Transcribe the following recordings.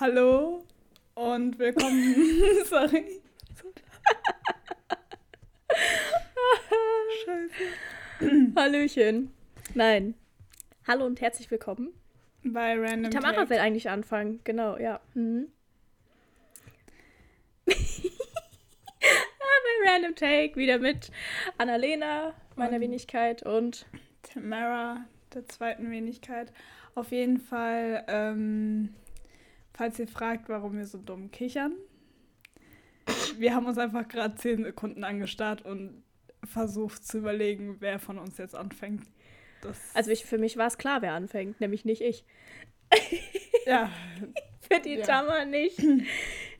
Hallo und willkommen. Sorry. Scheiße. Hallöchen. Nein. Hallo und herzlich willkommen. Bei Random Die Tamara Take. will eigentlich anfangen. Genau, ja. Mhm. bei Random Take wieder mit Annalena, meiner und Wenigkeit und Tamara, der zweiten Wenigkeit. Auf jeden Fall, ähm, falls ihr fragt, warum wir so dumm kichern. Wir haben uns einfach gerade zehn Sekunden angestarrt und versucht zu überlegen, wer von uns jetzt anfängt. Das also ich, für mich war es klar, wer anfängt, nämlich nicht ich. Ja. für die ja. Tammer nicht.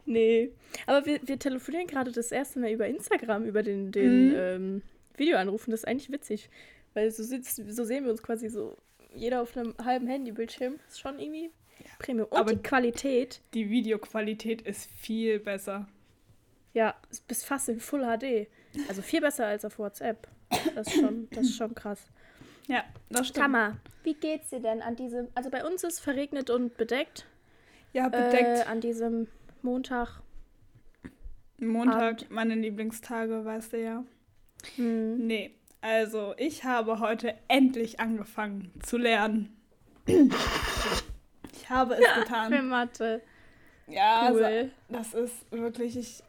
nee. Aber wir, wir telefonieren gerade das erste Mal über Instagram, über den, den mhm. ähm, Videoanrufen. Das ist eigentlich witzig. Weil so, sitzt, so sehen wir uns quasi so jeder auf einem halben Handybildschirm. Ist schon irgendwie. Premium. Und Aber die Qualität. Die Videoqualität ist viel besser. Ja, bis fast in Full HD. Also viel besser als auf WhatsApp. Das ist schon, das ist schon krass. Ja, das stimmt. Tamar, wie geht's dir denn an diesem. Also bei uns ist verregnet und bedeckt. Ja, bedeckt. Äh, an diesem Montag. Montag, Abend. meine Lieblingstage, weißt du ja. Hm. Nee, also, ich habe heute endlich angefangen zu lernen. Ich habe es getan. Für Mathe. Ja, cool. also, das ist wirklich. Ich,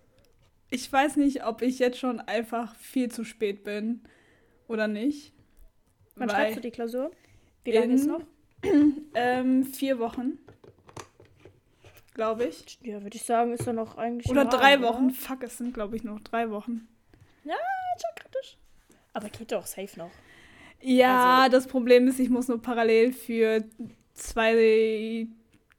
ich weiß nicht, ob ich jetzt schon einfach viel zu spät bin oder nicht. Wann schreibst du die Klausur? Wie lange ist noch? Ähm, vier Wochen. Glaube ich. Ja, würde ich sagen, ist ja noch eigentlich. Oder drei Wochen. Oder? Fuck, es sind, glaube ich, noch drei Wochen. Ja, schon kritisch. Aber geht doch safe noch. Ja, also, das Problem ist, ich muss nur parallel für zwei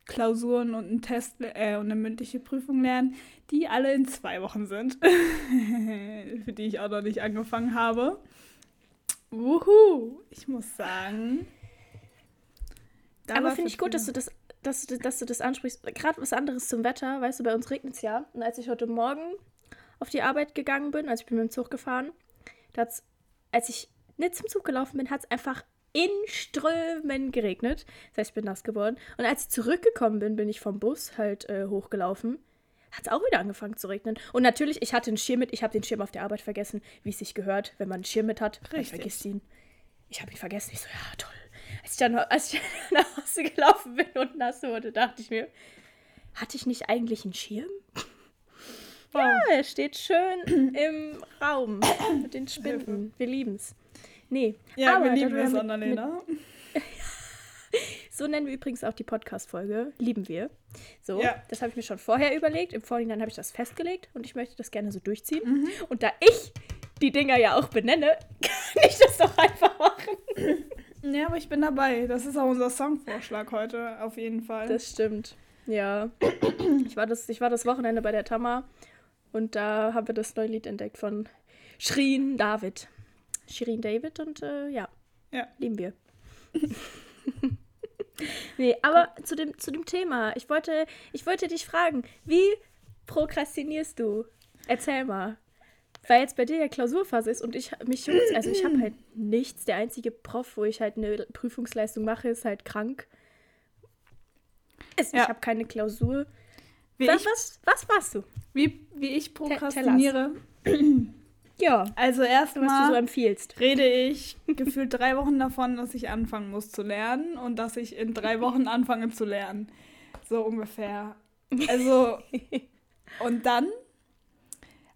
Klausuren und einen Test äh, und eine mündliche Prüfung lernen, die alle in zwei Wochen sind. für die ich auch noch nicht angefangen habe. Wuhu! Ich muss sagen. Aber finde ich gut, dass du das dass du, dass du das ansprichst. Gerade was anderes zum Wetter, weißt du, bei uns regnet es ja. Und als ich heute Morgen auf die Arbeit gegangen bin, also ich bin mit dem Zug gefahren, als ich nicht zum Zug gelaufen bin, hat es einfach in Strömen geregnet. Das heißt, ich bin nass geworden. Und als ich zurückgekommen bin, bin ich vom Bus halt äh, hochgelaufen. Hat es auch wieder angefangen zu regnen. Und natürlich, ich hatte einen Schirm mit. Ich habe den Schirm auf der Arbeit vergessen, wie es sich gehört, wenn man einen Schirm mit hat. Richtig. Man vergisst ihn. Ich habe ihn vergessen. Ich so, ja, toll. Als ich dann als ich nach Hause gelaufen bin und nass wurde, dachte ich mir, hatte ich nicht eigentlich einen Schirm? Ja, er steht schön im Raum mit den Spinden. Wir lieben's. Nee, ja, aber wir lieben es, Annalena. so nennen wir übrigens auch die Podcast-Folge. Lieben wir. So, ja. das habe ich mir schon vorher überlegt. Im Vorhinein habe ich das festgelegt und ich möchte das gerne so durchziehen. Mhm. Und da ich die Dinger ja auch benenne, kann ich das doch einfach machen. Ja, aber ich bin dabei. Das ist auch unser Songvorschlag heute, auf jeden Fall. Das stimmt. Ja. Ich war das, ich war das Wochenende bei der Tama und da haben wir das neue Lied entdeckt von Shirin David. Shirin David und äh, ja, ja, lieben wir. nee, aber zu dem, zu dem Thema. Ich wollte, ich wollte dich fragen, wie prokrastinierst du? Erzähl mal. Weil jetzt bei dir ja Klausurphase ist und ich mich also ich habe halt nichts. Der einzige Prof, wo ich halt eine Prüfungsleistung mache, ist halt krank. Es, ja. Ich habe keine Klausur. Wie was, was, was machst du? Wie, wie ich prokrastiniere. Ja. Also erstmal was du so empfiehlst. rede ich gefühlt drei Wochen davon, dass ich anfangen muss zu lernen und dass ich in drei Wochen anfange zu lernen. So ungefähr. Also und dann,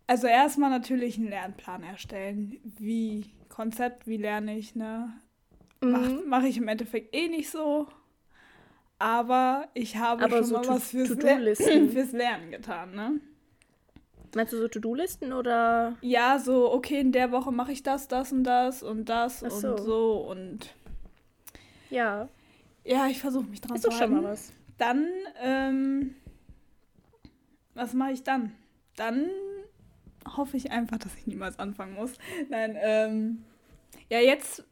also erstmal natürlich einen Lernplan erstellen. Wie Konzept, wie lerne ich, ne? Mache mhm. mach ich im Endeffekt eh nicht so. Aber ich habe Aber schon so mal was fürs, Le fürs Lernen getan, ne? Meinst du so To-Do-Listen oder? Ja, so, okay, in der Woche mache ich das, das und das und das Ach so. und so und. Ja. Ja, ich versuche mich dran Ist zu halten. schon mal was. Dann, ähm, was mache ich dann? Dann hoffe ich einfach, dass ich niemals anfangen muss. Nein, ähm, ja, jetzt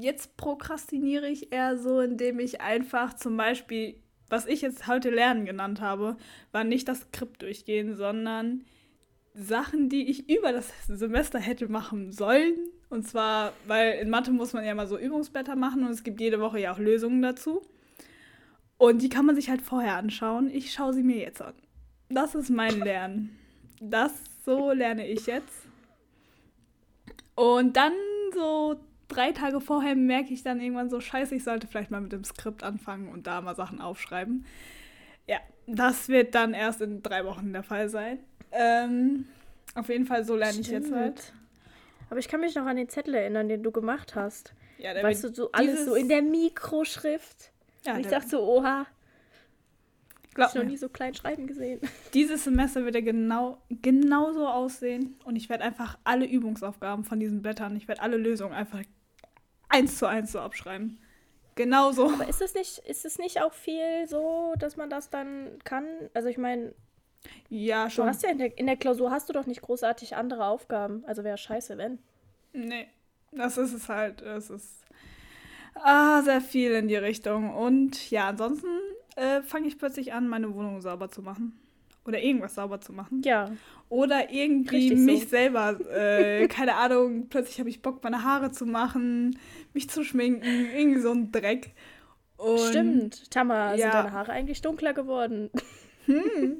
jetzt prokrastiniere ich eher so, indem ich einfach zum Beispiel, was ich jetzt heute Lernen genannt habe, war nicht das Skript durchgehen, sondern Sachen, die ich über das Semester hätte machen sollen. Und zwar, weil in Mathe muss man ja mal so Übungsblätter machen und es gibt jede Woche ja auch Lösungen dazu. Und die kann man sich halt vorher anschauen. Ich schaue sie mir jetzt an. Das ist mein Lernen. Das so lerne ich jetzt. Und dann so drei Tage vorher merke ich dann irgendwann so, scheiße, ich sollte vielleicht mal mit dem Skript anfangen und da mal Sachen aufschreiben. Ja, das wird dann erst in drei Wochen der Fall sein. Ähm, auf jeden Fall, so lerne Stimmt. ich jetzt halt. Aber ich kann mich noch an den Zettel erinnern, den du gemacht hast. Ja, der weißt du, so alles so in der Mikroschrift. Ja, und ich dachte so, oha. Glaub ich noch nie so klein schreiben gesehen. Dieses Semester wird er genau genauso aussehen und ich werde einfach alle Übungsaufgaben von diesen Blättern, ich werde alle Lösungen einfach eins zu eins so abschreiben. Genauso. Aber ist es nicht, ist es nicht auch viel so, dass man das dann kann? Also ich meine, ja, schon. Du hast ja in der, in der Klausur hast du doch nicht großartig andere Aufgaben. Also wäre scheiße, wenn. Nee, das ist es halt. Es ist ah, sehr viel in die Richtung. Und ja, ansonsten äh, fange ich plötzlich an, meine Wohnung sauber zu machen. Oder irgendwas sauber zu machen. Ja. Oder irgendwie Richtig mich so. selber, äh, keine Ahnung, plötzlich habe ich Bock, meine Haare zu machen, mich zu schminken, irgendwie so ein Dreck. Und, Stimmt, Tamara, ja. sind deine Haare eigentlich dunkler geworden? Hm.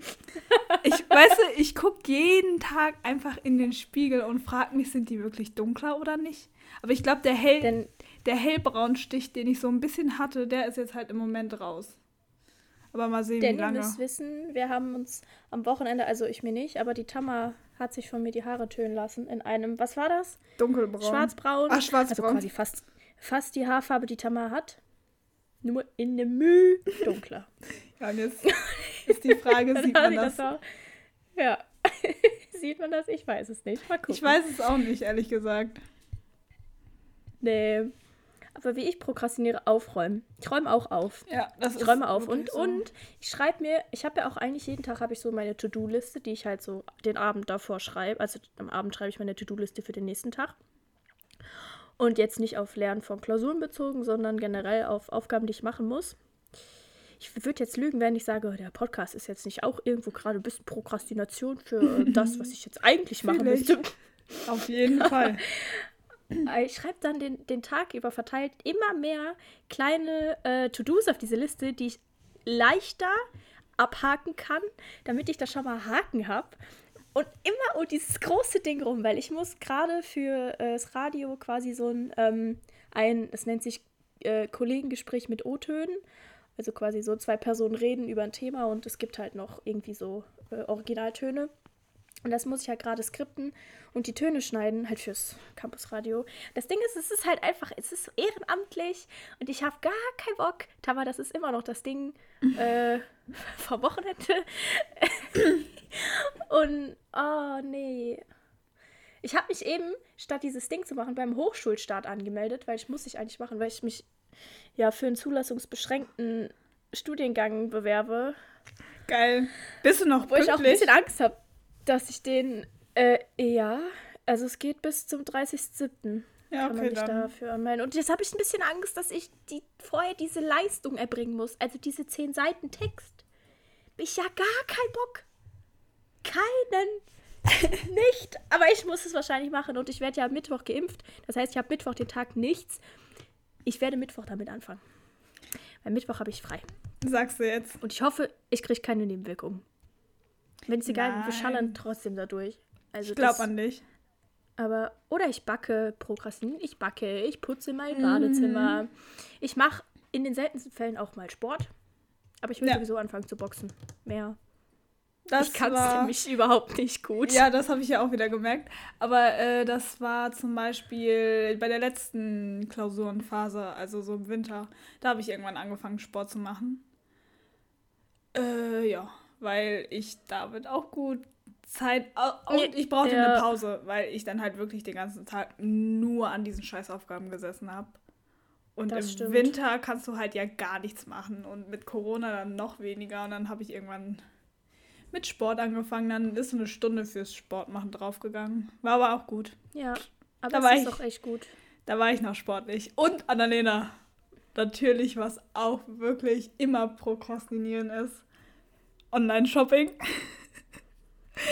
Ich weißt du, ich gucke jeden Tag einfach in den Spiegel und frage mich, sind die wirklich dunkler oder nicht? Aber ich glaube, der, Hell, der Hellbraunstich, den ich so ein bisschen hatte, der ist jetzt halt im Moment raus. Aber mal sehen, Denn wie lange. Ihr müsst wissen, wir haben uns am Wochenende, also ich mir nicht, aber die Tama hat sich von mir die Haare tönen lassen in einem, was war das? Dunkelbraun. Schwarzbraun. Ach, schwarzbraun. Also quasi fast, fast die Haarfarbe, die Tama hat. Nur in einem Mühe dunkler. ja, und jetzt ist die Frage, sieht man das? das ja. sieht man das? Ich weiß es nicht. Mal gucken. Ich weiß es auch nicht, ehrlich gesagt. Nee. Aber wie ich prokrastiniere, aufräumen. Ich räume auch auf. Ja, das ich räume auf und, so. und ich schreibe mir, ich habe ja auch eigentlich jeden Tag habe ich so meine To-Do-Liste, die ich halt so den Abend davor schreibe. Also am Abend schreibe ich meine To-Do-Liste für den nächsten Tag. Und jetzt nicht auf Lernen von Klausuren bezogen, sondern generell auf Aufgaben, die ich machen muss. Ich würde jetzt lügen, wenn ich sage, der Podcast ist jetzt nicht auch irgendwo gerade ein bisschen Prokrastination für das, was ich jetzt eigentlich machen möchte. Auf jeden Fall. Äh, ich schreibe dann den, den Tag über verteilt immer mehr kleine äh, To-Dos auf diese Liste, die ich leichter abhaken kann, damit ich da schon mal Haken habe. Und immer um dieses große Ding rum, weil ich muss gerade für äh, das Radio quasi so ein, ähm, ein es nennt sich äh, Kollegengespräch mit O-Tönen. Also quasi so zwei Personen reden über ein Thema und es gibt halt noch irgendwie so äh, Originaltöne. Und das muss ich halt gerade skripten und die Töne schneiden, halt fürs Campusradio. Das Ding ist, es ist halt einfach, es ist ehrenamtlich und ich habe gar keinen Bock. Tama, das ist immer noch das Ding äh, vor Wochenende. und, oh nee. Ich habe mich eben, statt dieses Ding zu machen, beim Hochschulstart angemeldet, weil ich muss ich eigentlich machen, weil ich mich ja für einen zulassungsbeschränkten Studiengang bewerbe. Geil. Bist du noch Wo pünktlich? ich auch ein bisschen Angst habe dass ich den, äh, ja, also es geht bis zum 30.07. Ja, okay, kann man sich dann. dafür anmelden. Und jetzt habe ich ein bisschen Angst, dass ich die, vorher diese Leistung erbringen muss. Also diese 10 Seiten Text. Ich ja gar keinen Bock. Keinen. nicht. Aber ich muss es wahrscheinlich machen. Und ich werde ja am Mittwoch geimpft. Das heißt, ich habe Mittwoch den Tag nichts. Ich werde Mittwoch damit anfangen. Weil Mittwoch habe ich frei. Sagst du jetzt. Und ich hoffe, ich kriege keine Nebenwirkungen. Wenn es egal, wir schallern trotzdem dadurch. Also ich glaube an dich. Aber, oder ich backe, prokrastinieren, ich backe, ich putze mein mhm. Badezimmer. Ich mache in den seltensten Fällen auch mal Sport. Aber ich will ja. sowieso anfangen zu boxen. Mehr. Das ich kann es nämlich überhaupt nicht gut. Ja, das habe ich ja auch wieder gemerkt. Aber äh, das war zum Beispiel bei der letzten Klausurenphase, also so im Winter. Da habe ich irgendwann angefangen, Sport zu machen. Äh, ja weil ich damit auch gut Zeit. Und ich brauchte ja. eine Pause, weil ich dann halt wirklich den ganzen Tag nur an diesen Scheißaufgaben gesessen habe. Und das im stimmt. Winter kannst du halt ja gar nichts machen und mit Corona dann noch weniger. Und dann habe ich irgendwann mit Sport angefangen. Dann ist eine Stunde fürs Sportmachen draufgegangen. War aber auch gut. Ja, aber da das ist ich, doch echt gut. Da war ich noch sportlich. Und Annalena, natürlich, was auch wirklich immer Prokrastinieren ist. Online-Shopping.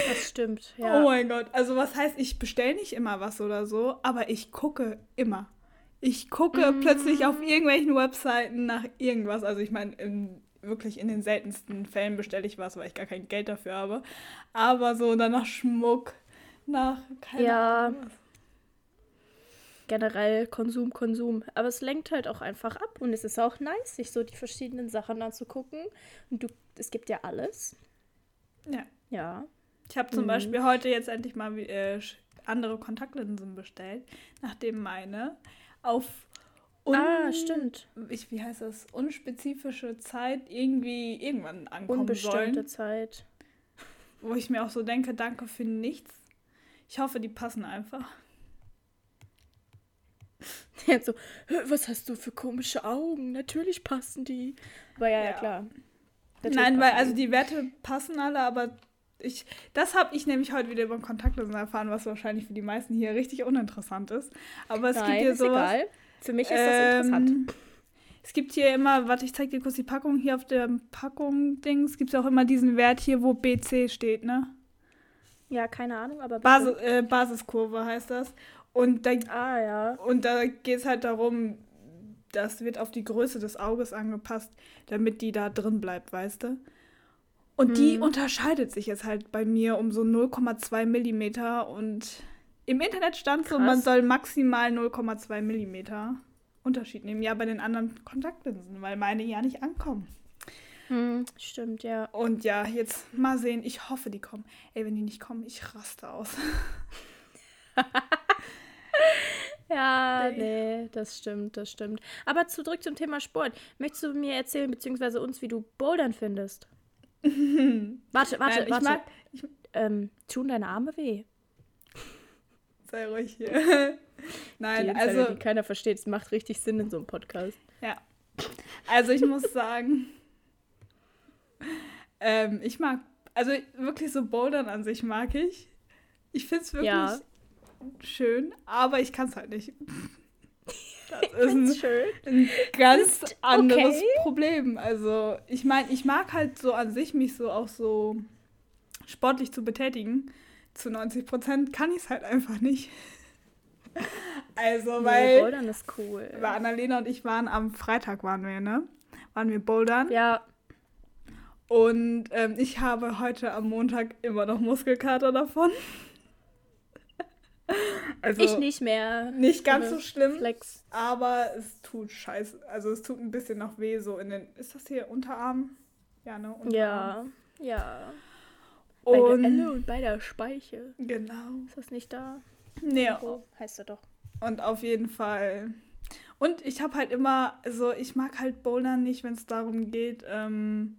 Das stimmt, ja. Oh mein Gott. Also was heißt, ich bestelle nicht immer was oder so, aber ich gucke immer. Ich gucke mm. plötzlich auf irgendwelchen Webseiten nach irgendwas. Also ich meine, wirklich in den seltensten Fällen bestelle ich was, weil ich gar kein Geld dafür habe. Aber so dann nach Schmuck, nach keine ja. Ahnung. Generell Konsum, Konsum. Aber es lenkt halt auch einfach ab und es ist auch nice, sich so die verschiedenen Sachen anzugucken. Und du, es gibt ja alles. Ja. Ja. Ich habe zum mhm. Beispiel heute jetzt endlich mal äh, andere Kontaktlinsen bestellt, nachdem meine auf un ah, stimmt. Ich, wie heißt das? Unspezifische Zeit irgendwie irgendwann ankommen Unbestimmte sollen. Zeit. Wo ich mir auch so denke, danke für nichts. Ich hoffe, die passen einfach. Jetzt so, was hast du für komische Augen? Natürlich passen die. Aber ja, ja, ja klar. Natürlich Nein, weil also die Werte passen alle, aber ich, das habe ich nämlich heute wieder über Kontaktlosen erfahren, was wahrscheinlich für die meisten hier richtig uninteressant ist. Aber es Nein, gibt hier sowas. Egal. Für mich ist das ähm, interessant. Es gibt hier immer, warte, ich zeige dir kurz die Packung. Hier auf der Packung Dings gibt es auch immer diesen Wert hier, wo BC steht, ne? Ja, keine Ahnung, aber. Basis, äh, Basiskurve heißt das. Und da, ah, ja. Und da geht es halt darum, das wird auf die Größe des Auges angepasst, damit die da drin bleibt, weißt du? Und hm. die unterscheidet sich jetzt halt bei mir um so 0,2 Millimeter und im Internet stand Krass. so, man soll maximal 0,2 Millimeter Unterschied nehmen. Ja, bei den anderen Kontaktlinsen, weil meine ja nicht ankommen. Hm, stimmt, ja. Und ja, jetzt mal sehen. Ich hoffe, die kommen. Ey, wenn die nicht kommen, ich raste aus. ja, nee, das stimmt, das stimmt. Aber zurück zum Thema Sport. Möchtest du mir erzählen, beziehungsweise uns, wie du Bouldern findest? warte, warte, Nein, warte. Mag, ich, ähm, tun deine Arme weh? Sei ruhig hier. Nein, die also. Die keiner versteht, es macht richtig Sinn in so einem Podcast. Ja. Also ich muss sagen, ähm, ich mag, also wirklich so Bouldern an sich mag ich. Ich finde es wirklich ja. schön, aber ich kann es halt nicht. Das ist ein, schön. ein ganz ist anderes okay. Problem. Also, ich meine, ich mag halt so an sich mich so auch so sportlich zu betätigen. Zu 90 Prozent kann ich es halt einfach nicht. Also, weil. Nee, Bouldern ist cool. Weil Annalena und ich waren am Freitag, waren wir, ne? Waren wir Bouldern. Ja. Und ähm, ich habe heute am Montag immer noch Muskelkater davon. Also ich nicht mehr. Nicht ganz so schlimm, Flex. aber es tut scheiße. Also es tut ein bisschen noch weh so in den. Ist das hier Unterarm? Ja, ne? Unterarm. Ja, ja. Und bei der Elle und bei der Speiche. Genau. Ist das nicht da? Nee. So heißt er doch. Und auf jeden Fall. Und ich habe halt immer, also ich mag halt Bouldern nicht, wenn es darum geht, ähm,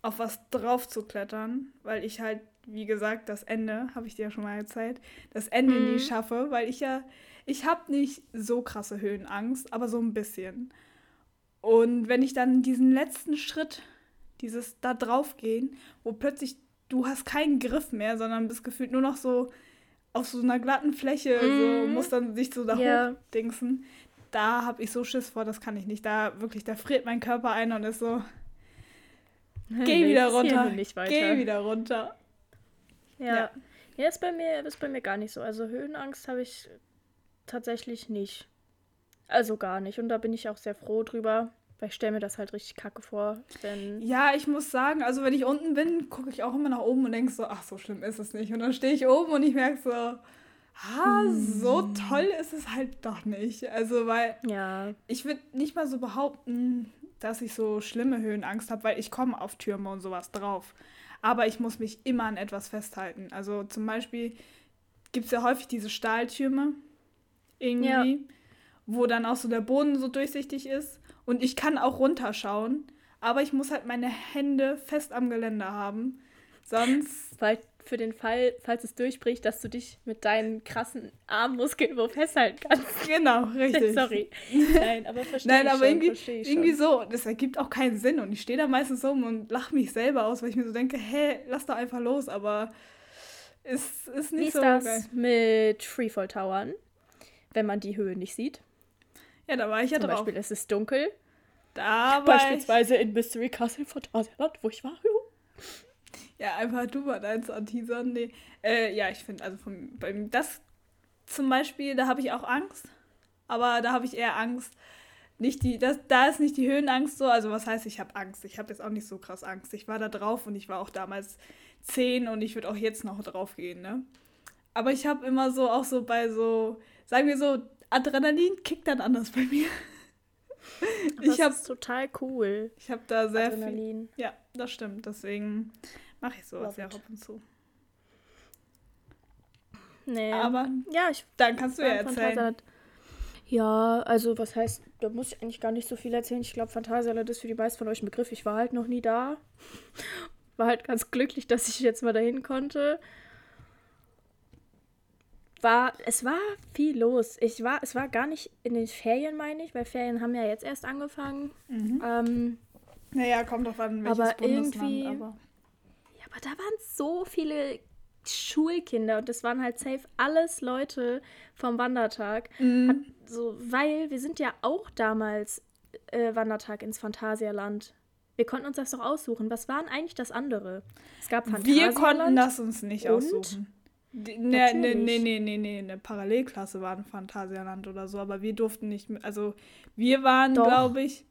auf was drauf zu klettern, weil ich halt wie gesagt, das Ende, habe ich dir ja schon mal erzählt, das Ende mhm. nie schaffe, weil ich ja, ich habe nicht so krasse Höhenangst, aber so ein bisschen. Und wenn ich dann diesen letzten Schritt, dieses da drauf gehen, wo plötzlich du hast keinen Griff mehr, sondern bist gefühlt nur noch so auf so einer glatten Fläche, mhm. so musst dann sich so da yeah. hochdingsen. Da habe ich so Schiss vor, das kann ich nicht. Da wirklich, da friert mein Körper ein und ist so, geh wieder runter, geh wieder runter. Ja. ja. Ja, ist bei mir ist bei mir gar nicht so. Also Höhenangst habe ich tatsächlich nicht. Also gar nicht. Und da bin ich auch sehr froh drüber, weil ich stelle mir das halt richtig kacke vor. Wenn ja, ich muss sagen, also wenn ich unten bin, gucke ich auch immer nach oben und denke so, ach, so schlimm ist es nicht. Und dann stehe ich oben und ich merke so, ah, so hm. toll ist es halt doch nicht. Also, weil ja. ich würde nicht mal so behaupten, dass ich so schlimme Höhenangst habe, weil ich komme auf Türme und sowas drauf aber ich muss mich immer an etwas festhalten. Also zum Beispiel gibt es ja häufig diese Stahltürme irgendwie, ja. wo dann auch so der Boden so durchsichtig ist und ich kann auch runterschauen, aber ich muss halt meine Hände fest am Geländer haben, sonst... Weil für den Fall, falls es durchbricht, dass du dich mit deinen krassen Armmuskeln wo festhalten kannst. Genau, richtig. Sorry. Nein, aber verstehe Nein, aber schon, irgendwie, irgendwie so. Das ergibt auch keinen Sinn. Und ich stehe da meistens rum und lache mich selber aus, weil ich mir so denke, hä, lass doch einfach los. Aber es ist nicht Wie ist so das geil. mit Freefall-Towern, wenn man die Höhe nicht sieht? Ja, da war ich ja Zum drauf. Zum Beispiel, es ist dunkel. Da Beispielsweise in Mystery Castle von Phantasialand, wo ich war. Ja, einfach du mal deins anteasern. Nee. Äh, ja, ich finde, also vom, beim, das zum Beispiel, da habe ich auch Angst. Aber da habe ich eher Angst, nicht die, das, da ist nicht die Höhenangst so. Also was heißt, ich habe Angst? Ich habe jetzt auch nicht so krass Angst. Ich war da drauf und ich war auch damals zehn und ich würde auch jetzt noch drauf gehen, ne? Aber ich habe immer so, auch so bei so, sagen wir so, Adrenalin kickt dann anders bei mir. Aber ich habe total cool. Ich habe da sehr Adrenalin. viel. Ja, das stimmt. Deswegen mache ich sowas ja ab und zu. Nee. Aber ja, ich. Dann kannst du ja erzählen. Ja, also was heißt, da muss ich eigentlich gar nicht so viel erzählen. Ich glaube, Phantasialand ist für die meisten von euch ein Begriff. Ich war halt noch nie da. War halt ganz glücklich, dass ich jetzt mal dahin konnte. War, es war viel los. Ich war, es war gar nicht in den Ferien, meine ich, weil Ferien haben ja jetzt erst angefangen. Mhm. Ähm, naja, kommt doch an, welches aber Bundesland, irgendwie, aber. Ja, aber da waren so viele Schulkinder und das waren halt safe alles Leute vom Wandertag. Mhm. Hat, so, weil wir sind ja auch damals äh, Wandertag ins Phantasialand. Wir konnten uns das doch aussuchen. Was waren eigentlich das andere? Es gab Phantasialand. Wir konnten das uns nicht aussuchen. Nee, nee, nee, nee, nee, nee, eine Parallelklasse war ein Phantasialand oder so, aber wir durften nicht, also wir waren, glaube ich,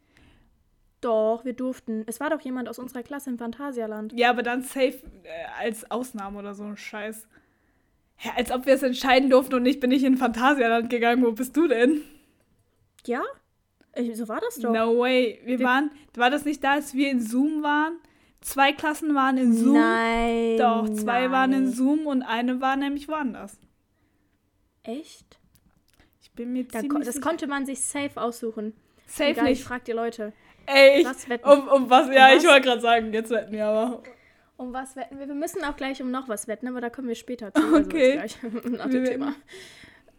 doch, wir durften. Es war doch jemand aus unserer Klasse im Phantasialand. Ja, aber dann safe äh, als Ausnahme oder so ein Scheiß. Ja, als ob wir es entscheiden durften und ich bin nicht in Phantasialand gegangen. Wo bist du denn? Ja? Ich, so war das doch. No way. Wir, wir, waren, war das nicht da, als wir in Zoom waren? Zwei Klassen waren in Zoom. Nein. Doch, zwei nein. waren in Zoom und eine war nämlich woanders. Echt? Ich bin mir da ziemlich ko Das sicher. konnte man sich safe aussuchen. Safe Egal, nicht. Ich frag die Leute. Ey, was wetten? Um, um was? Um ja, was? ich wollte gerade sagen, jetzt wetten wir aber. Um was wetten wir? Wir müssen auch gleich um noch was wetten, aber da kommen wir später zu. Also okay. Also gleich nach dem Thema.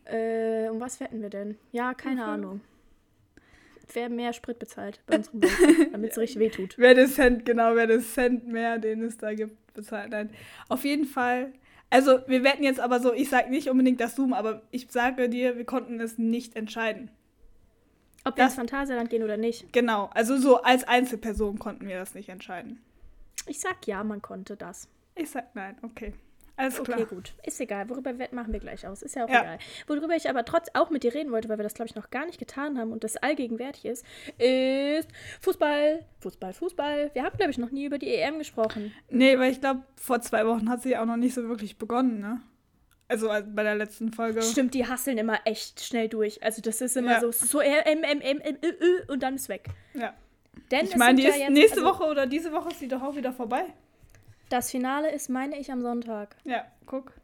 Äh, um was wetten wir denn? Ja, keine okay. Ahnung. Wer mehr Sprit bezahlt bei unserem damit es richtig wehtut. Wer den Cent, genau, wer den Cent mehr, den es da gibt, bezahlt. Nein. Auf jeden Fall. Also, wir wetten jetzt aber so, ich sage nicht unbedingt das Zoom, aber ich sage dir, wir konnten es nicht entscheiden. Ob wir ins Phantasialand gehen oder nicht. Genau, also so als Einzelperson konnten wir das nicht entscheiden. Ich sag ja, man konnte das. Ich sag nein, okay. Alles klar. Okay, gut. Ist egal. Worüber machen wir gleich aus. Ist ja auch ja. egal. Worüber ich aber trotz auch mit dir reden wollte, weil wir das, glaube ich, noch gar nicht getan haben und das allgegenwärtig ist, ist Fußball. Fußball, Fußball. Wir haben, glaube ich, noch nie über die EM gesprochen. Nee, weil ich glaube, vor zwei Wochen hat sie auch noch nicht so wirklich begonnen, ne? Also bei der letzten Folge. Stimmt, die hasseln immer echt schnell durch. Also das ist immer ja. so, so M, M, M, M, Ö, und dann ist weg. Ja. Denn ich meine, die ist ja nächste also, Woche oder diese Woche ist die doch auch wieder vorbei. Das Finale ist, meine ich, am Sonntag. Ja, guck.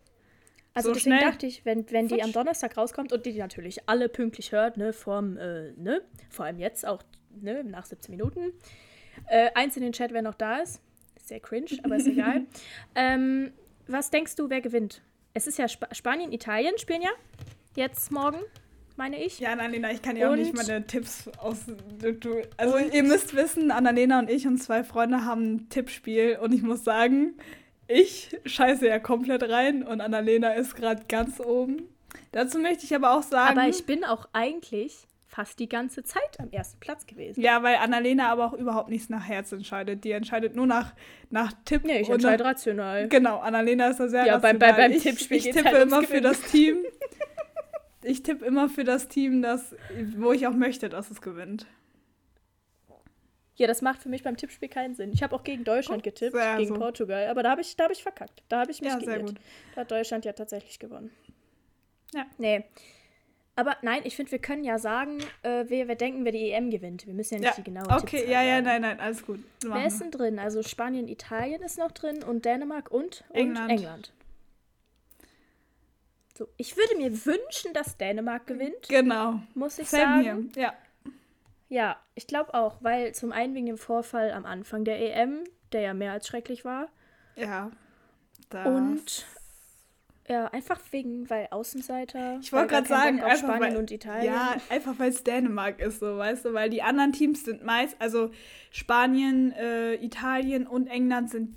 Also so deswegen schnell. dachte ich, wenn, wenn die am Donnerstag rauskommt und die, natürlich alle pünktlich hört, ne, vorm, äh, ne, vor allem jetzt auch, ne, nach 17 Minuten. Äh, eins in den Chat, wer noch da ist. Sehr cringe, aber ist egal. ähm, was denkst du, wer gewinnt? Es ist ja Sp Spanien, Italien spielen ja jetzt morgen, meine ich. Ja, Annalena, ich kann ja auch nicht meine Tipps aus. Also, ihr müsst wissen, Annalena und ich und zwei Freunde haben ein Tippspiel und ich muss sagen, ich scheiße ja komplett rein und Annalena ist gerade ganz oben. Dazu möchte ich aber auch sagen. Aber ich bin auch eigentlich fast die ganze Zeit am ersten Platz gewesen. Ja, weil Annalena aber auch überhaupt nichts nach Herz entscheidet. Die entscheidet nur nach, nach Tipp. Nee, ich entscheide rational. Genau, Annalena ist da sehr ja, rational. Beim, beim, beim Tippspiel ich, ich tippe halt immer für das Team. ich tippe immer für das Team, das, wo ich auch möchte, dass es gewinnt. Ja, das macht für mich beim Tippspiel keinen Sinn. Ich habe auch gegen Deutschland oh, getippt, gegen so. Portugal, aber da habe ich, hab ich verkackt. Da habe ich mich ja, geirrt. Da hat Deutschland ja tatsächlich gewonnen. Ja. Nee. Aber nein, ich finde, wir können ja sagen, äh, wer, wer denken, wer die EM gewinnt. Wir müssen ja nicht ja. die genaue Okay, Tipps ja, ja, nein, nein, alles gut. Wer ist denn drin? Also Spanien, Italien ist noch drin und Dänemark und, und England. England. So, ich würde mir wünschen, dass Dänemark gewinnt. Genau. Muss ich Same sagen. Hier. Ja. Ja, ich glaube auch, weil zum einen wegen dem Vorfall am Anfang der EM, der ja mehr als schrecklich war. Ja. Und ja, einfach wegen, weil Außenseiter. Ich wollte gerade sagen, einfach Spanien weil, und Italien. Ja, einfach weil es Dänemark ist, so, weißt du, weil die anderen Teams sind meist, also Spanien, äh, Italien und England sind,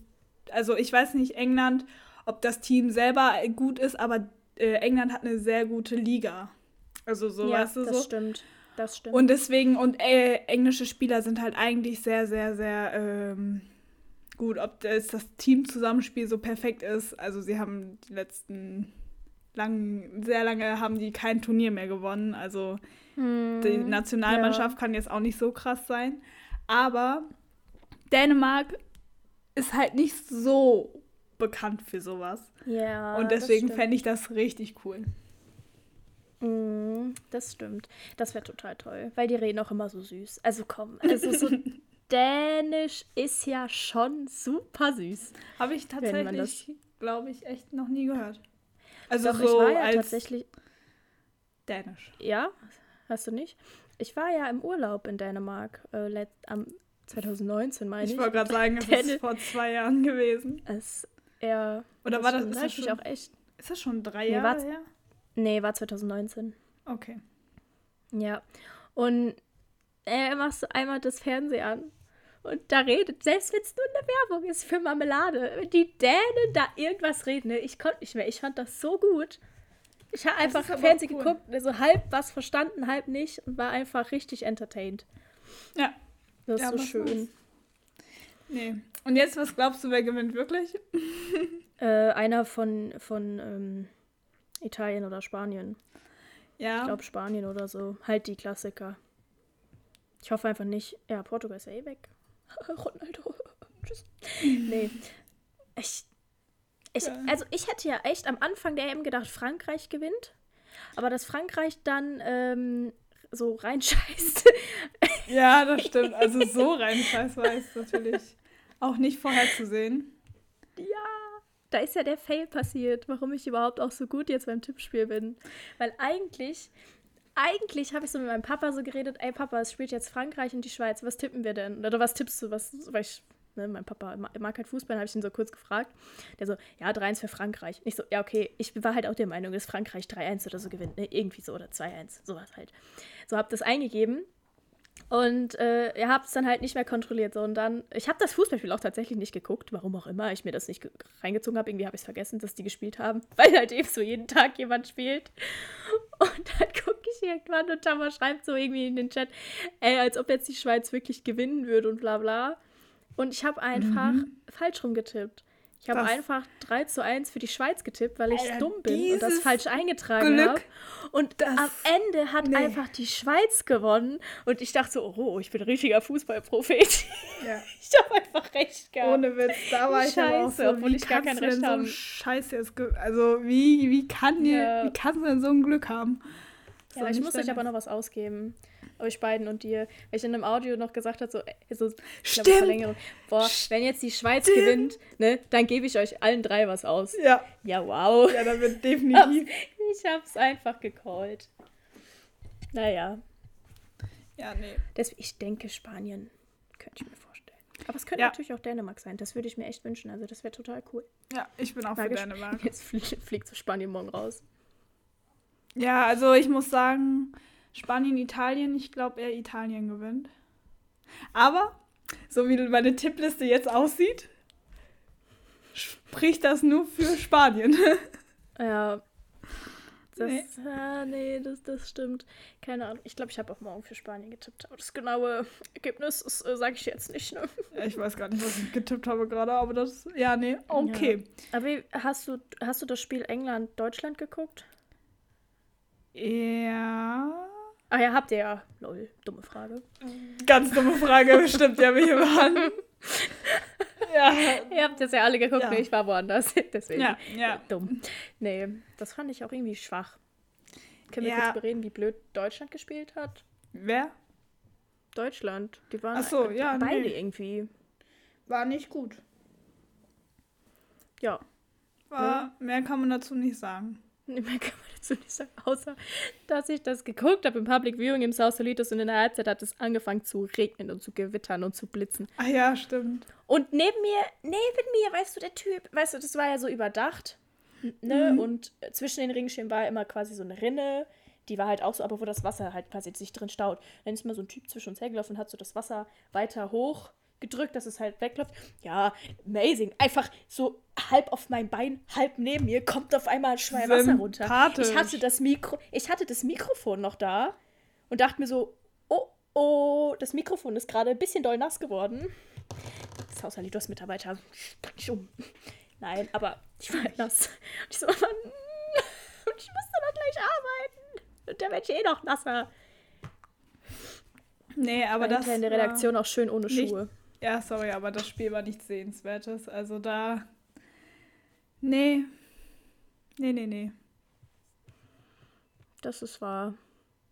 also ich weiß nicht, England, ob das Team selber gut ist, aber äh, England hat eine sehr gute Liga. Also so, ja, weißt du, das stimmt. Das stimmt. Und deswegen, und äh, englische Spieler sind halt eigentlich sehr, sehr, sehr, ähm, gut, ob das, das Teamzusammenspiel so perfekt ist. Also sie haben die letzten lang, sehr lange haben die kein Turnier mehr gewonnen. Also Hm, Die Nationalmannschaft ja. kann jetzt auch nicht so krass sein. Aber Dänemark ist halt nicht so bekannt für sowas. Ja. Und deswegen fände ich das richtig cool. Mm, das stimmt. Das wäre total toll, weil die reden auch immer so süß. Also komm, also so Dänisch ist ja schon super süß. Habe ich tatsächlich, glaube ich, echt noch nie gehört. Also Doch, so ich war ja als tatsächlich Dänisch. Ja, hast du nicht? Ich war ja im Urlaub in Dänemark äh, am 2019 meine ich. Ich wollte gerade sagen, es ist vor zwei Jahren gewesen. Es eher. Oder war das, ist das schon, auch echt? Ist das schon drei nee, Jahre her? Nee, war 2019. Okay. Ja. Und äh, machst du einmal das Fernsehen an und da redet, selbst wenn es nur eine Werbung ist für Marmelade, die Dänen da irgendwas reden, ne? ich konnte nicht mehr. Ich fand das so gut. Ich habe einfach Fernsehen cool. geguckt, also halb was verstanden, halb nicht und war einfach richtig entertained. Ja. Das ist ja, so schön. Was? Nee. Und jetzt, was glaubst du, wer gewinnt wirklich? äh, einer von, von ähm, Italien oder Spanien. Ja. Ich glaube Spanien oder so. Halt die Klassiker. Ich hoffe einfach nicht. Ja, Portugal ist ja eh weg. Ronaldo. Tschüss. Nee. Ich, ich, ja. Also ich hätte ja echt am Anfang der EM gedacht, Frankreich gewinnt. Aber dass Frankreich dann ähm, so reinscheißt. Ja, das stimmt. Also so reinscheißt war es natürlich auch nicht vorherzusehen. Ja, da ist ja der Fail passiert, warum ich überhaupt auch so gut jetzt beim Tippspiel bin. Weil eigentlich, eigentlich habe ich so mit meinem Papa so geredet, ey Papa, es spielt jetzt Frankreich und die Schweiz, was tippen wir denn? Oder was tippst du? Was, weil ich, ne, mein Papa mag halt Fußball, habe ich ihn so kurz gefragt. Der so, ja, 3-1 für Frankreich. Ich so, ja, okay, ich war halt auch der Meinung, dass Frankreich 3-1 oder so gewinnt, ne? Irgendwie so oder 2-1, sowas halt. So, habe das eingegeben und äh, ihr habt es dann halt nicht mehr kontrolliert. So. Und dann, ich habe das Fußballspiel auch tatsächlich nicht geguckt, warum auch immer ich mir das nicht reingezogen habe. Irgendwie habe ich es vergessen, dass die gespielt haben, weil halt eben so jeden Tag jemand spielt. Und dann gucke ich irgendwann und Tama schreibt so irgendwie in den Chat, ey, als ob jetzt die Schweiz wirklich gewinnen würde und bla bla. Und ich habe einfach mhm. falsch rumgetippt. Ich habe einfach 3 zu 1 für die Schweiz getippt, weil ich Alter, dumm bin und das falsch eingetragen habe. Und am Ende hat nee. einfach die Schweiz gewonnen. Und ich dachte so, oh, ich bin ein richtiger Fußballprophet. Ja. Ich habe einfach recht gehabt. Ohne Witz, da war ich Scheiße, auch so, obwohl ich gar kein Recht habe. So Scheiße, also wie, wie, kann ja. wie kannst du denn so ein Glück haben? Ja, ich muss euch aber noch was ausgeben euch beiden und dir, weil ich in einem Audio noch gesagt habe, so, so Stimmt. Glaube, Verlängerung, boah, wenn jetzt die Schweiz Stimmt. gewinnt, ne, dann gebe ich euch allen drei was aus. Ja. Ja, wow. Ja, dann wird definitiv. ich hab's einfach gecallt. Naja. Ja, nee. Deswegen, ich denke, Spanien könnte ich mir vorstellen. Aber es könnte ja. natürlich auch Dänemark sein. Das würde ich mir echt wünschen. Also, das wäre total cool. Ja, ich bin auch Frage, für Dänemark. Jetzt fliegt zu Spanien morgen raus. Ja, also ich muss sagen, Spanien, Italien. Ich glaube eher Italien gewinnt. Aber, so wie meine Tippliste jetzt aussieht, spricht das nur für Spanien. ja. Das, nee, äh, nee das, das stimmt. Keine Ahnung. Ich glaube, ich habe auch morgen für Spanien getippt. Aber das genaue Ergebnis äh, sage ich jetzt nicht. Ne? Ja, ich weiß gar nicht, was ich getippt habe gerade, aber das. Ja, nee, okay. Ja. Aber hast du, hast du das Spiel England-Deutschland geguckt? Ja. Ah ja, habt ihr ja. Lol, dumme Frage. Ganz dumme Frage, bestimmt, ja, wir waren. ja. Ihr habt das ja alle geguckt, ja. nee, ich war woanders. Deswegen. Ja, ja. Dumm. Nee, das fand ich auch irgendwie schwach. Können wir ja. kurz bereden, wie blöd Deutschland gespielt hat? Wer? Deutschland. Die waren Ach so, ja, beide nee. irgendwie. War nicht gut. Ja. War, ja. Mehr kann man dazu nicht sagen. Mehr kann man dazu nicht außer dass ich das geguckt habe im Public Viewing im Sausalitos und in der Halbzeit hat es angefangen zu regnen und zu gewittern und zu blitzen. Ah ja, stimmt. Und neben mir, neben mir, weißt du, der Typ, weißt du, das war ja so überdacht, ne? Mhm. Und zwischen den Ringschirmen war immer quasi so eine Rinne, die war halt auch so, aber wo das Wasser halt quasi sich drin staut. Dann ist mal so ein Typ zwischen uns hergelaufen und hat so das Wasser weiter hoch gedrückt, dass es halt wegläuft. Ja, amazing. Einfach so halb auf meinem Bein, halb neben mir, kommt auf einmal ein Schwein Wasser runter. Ich hatte, das Mikro, ich hatte das Mikrofon noch da und dachte mir so, oh, oh, das Mikrofon ist gerade ein bisschen doll nass geworden. Das Haushaltsmitarbeiter, pack dich um. Nein, aber ich war halt nass. Und ich so, Mann, ich musste noch gleich arbeiten. Und der wird eh noch nasser. Nee, aber das. in der Redaktion auch schön ohne Schuhe. Ja, sorry, aber das Spiel war nichts Sehenswertes. Also da. Nee. Nee, nee, nee. Das ist wahr.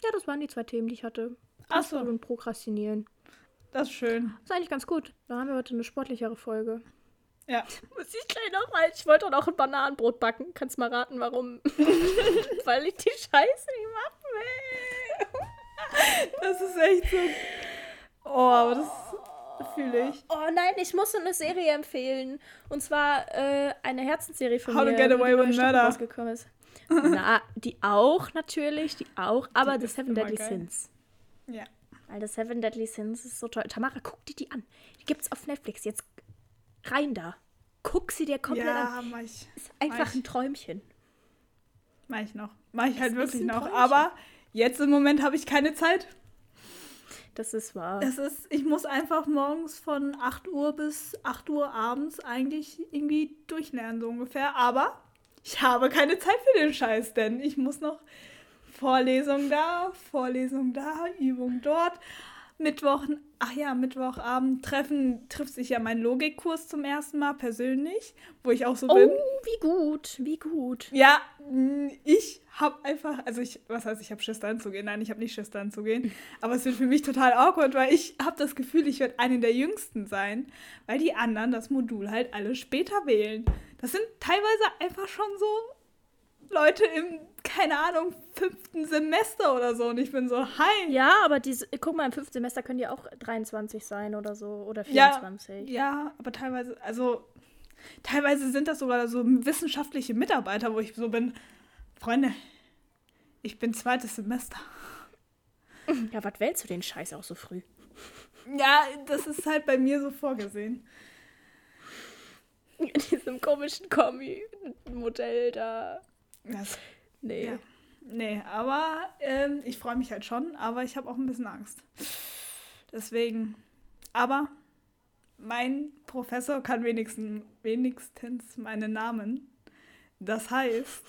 Ja, das waren die zwei Themen, die ich hatte. Achso. und Prokrastinieren. Das ist schön. Das ist eigentlich ganz gut. Da haben wir heute eine sportlichere Folge. Ja. Muss ich gleich noch mal. Ich wollte auch ein Bananenbrot backen. Kannst mal raten, warum? Weil ich die Scheiße nicht machen will. das ist echt so. Oh, aber das fühle ich. Oh nein, ich muss eine Serie empfehlen. Und zwar äh, eine Herzensserie von How mir. How to Get Away with Murder. Rausgekommen ist. Na, die auch natürlich, die auch. Aber die The Seven Deadly geil. Sins. Ja. Weil The Seven Deadly Sins ist so toll. Tamara, guck dir die an. Die gibt's auf Netflix. Jetzt rein da. Guck sie dir komplett ja, an. Mach ich, ist einfach mach ein Träumchen. Mach ich noch. Mach ich halt wirklich noch. Träumchen. Aber jetzt im Moment habe ich keine Zeit. Das ist wahr. Das ist, ich muss einfach morgens von 8 Uhr bis 8 Uhr abends eigentlich irgendwie durchlernen, so ungefähr. Aber ich habe keine Zeit für den Scheiß, denn ich muss noch Vorlesung da, Vorlesung da, Übung dort. Mittwoch, ach ja, Mittwochabend treffen, trifft sich ja mein Logikkurs zum ersten Mal persönlich, wo ich auch so oh, bin. Oh, wie gut, wie gut. Ja, ich habe einfach, also ich, was heißt, ich habe Schiss anzugehen. Nein, ich habe nicht Schiss anzugehen. Aber es wird für mich total awkward, weil ich habe das Gefühl, ich werde eine der Jüngsten sein, weil die anderen das Modul halt alle später wählen. Das sind teilweise einfach schon so Leute im, keine Ahnung, fünften Semester oder so. Und ich bin so, hi. Ja, aber diese, guck mal, im fünften Semester können die auch 23 sein oder so. Oder 24. Ja, ja aber teilweise, also teilweise sind das sogar so wissenschaftliche Mitarbeiter, wo ich so bin, Freunde, ich bin zweites Semester. Ja, was wählst du den Scheiß auch so früh? Ja, das ist halt bei mir so vorgesehen. In diesem komischen Kombi-Modell da. Das, nee. Ja. Nee, aber ähm, ich freue mich halt schon, aber ich habe auch ein bisschen Angst. Deswegen. Aber mein Professor kann wenigstens, wenigstens meinen Namen. Das heißt,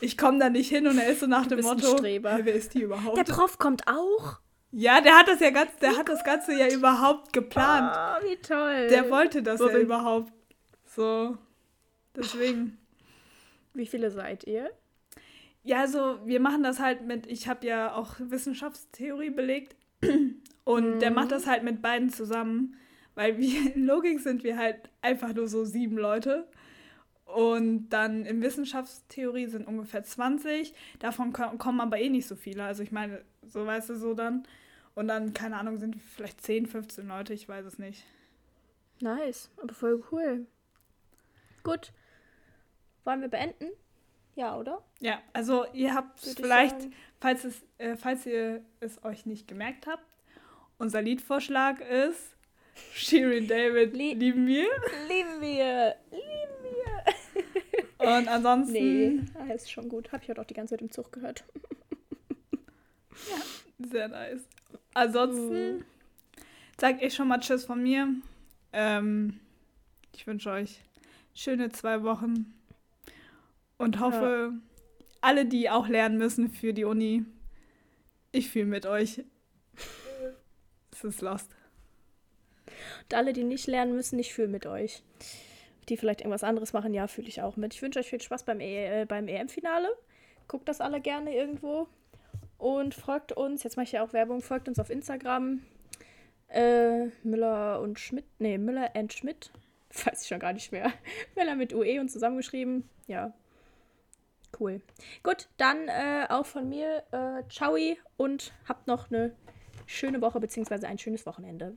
ich komme da nicht hin und er ist so nach dem Motto, wer ist die überhaupt? Der Prof kommt auch. Ja, der hat das ja ganz, der hat das Ganze ja überhaupt geplant. Oh, wie toll. Der wollte das Worin? ja überhaupt. So. Deswegen. Wie viele seid ihr? Ja, also wir machen das halt mit, ich habe ja auch Wissenschaftstheorie belegt und mhm. der macht das halt mit beiden zusammen, weil wir in Logik sind wir halt einfach nur so sieben Leute und dann in Wissenschaftstheorie sind ungefähr 20, davon kommen aber eh nicht so viele, also ich meine, so weißt du so dann und dann, keine Ahnung, sind vielleicht 10, 15 Leute, ich weiß es nicht. Nice, aber voll cool. Gut, wollen wir beenden? Ja, oder? Ja, also ihr habt vielleicht, falls, es, äh, falls ihr es euch nicht gemerkt habt, unser Liedvorschlag ist Shirin David, Lie lieben wir. Lieben wir, lieben wir. Und ansonsten... Nee, ah, ist schon gut. Hab ich heute auch die ganze Zeit im Zug gehört. ja, sehr nice. Ansonsten uh. sag ich schon mal Tschüss von mir. Ähm, ich wünsche euch schöne zwei Wochen und hoffe, ja. alle, die auch lernen müssen für die Uni, ich fühle mit euch. es ist lost. Und alle, die nicht lernen müssen, ich fühle mit euch. Die vielleicht irgendwas anderes machen, ja, fühle ich auch mit. Ich wünsche euch viel Spaß beim, e äh, beim EM-Finale. Guckt das alle gerne irgendwo. Und folgt uns, jetzt mache ich ja auch Werbung, folgt uns auf Instagram. Äh, Müller und Schmidt, nee, Müller and Schmidt. Weiß ich schon gar nicht mehr. Müller mit UE und zusammengeschrieben. Ja, Cool. Gut, dann äh, auch von mir, äh, ciao und habt noch eine schöne Woche bzw. ein schönes Wochenende.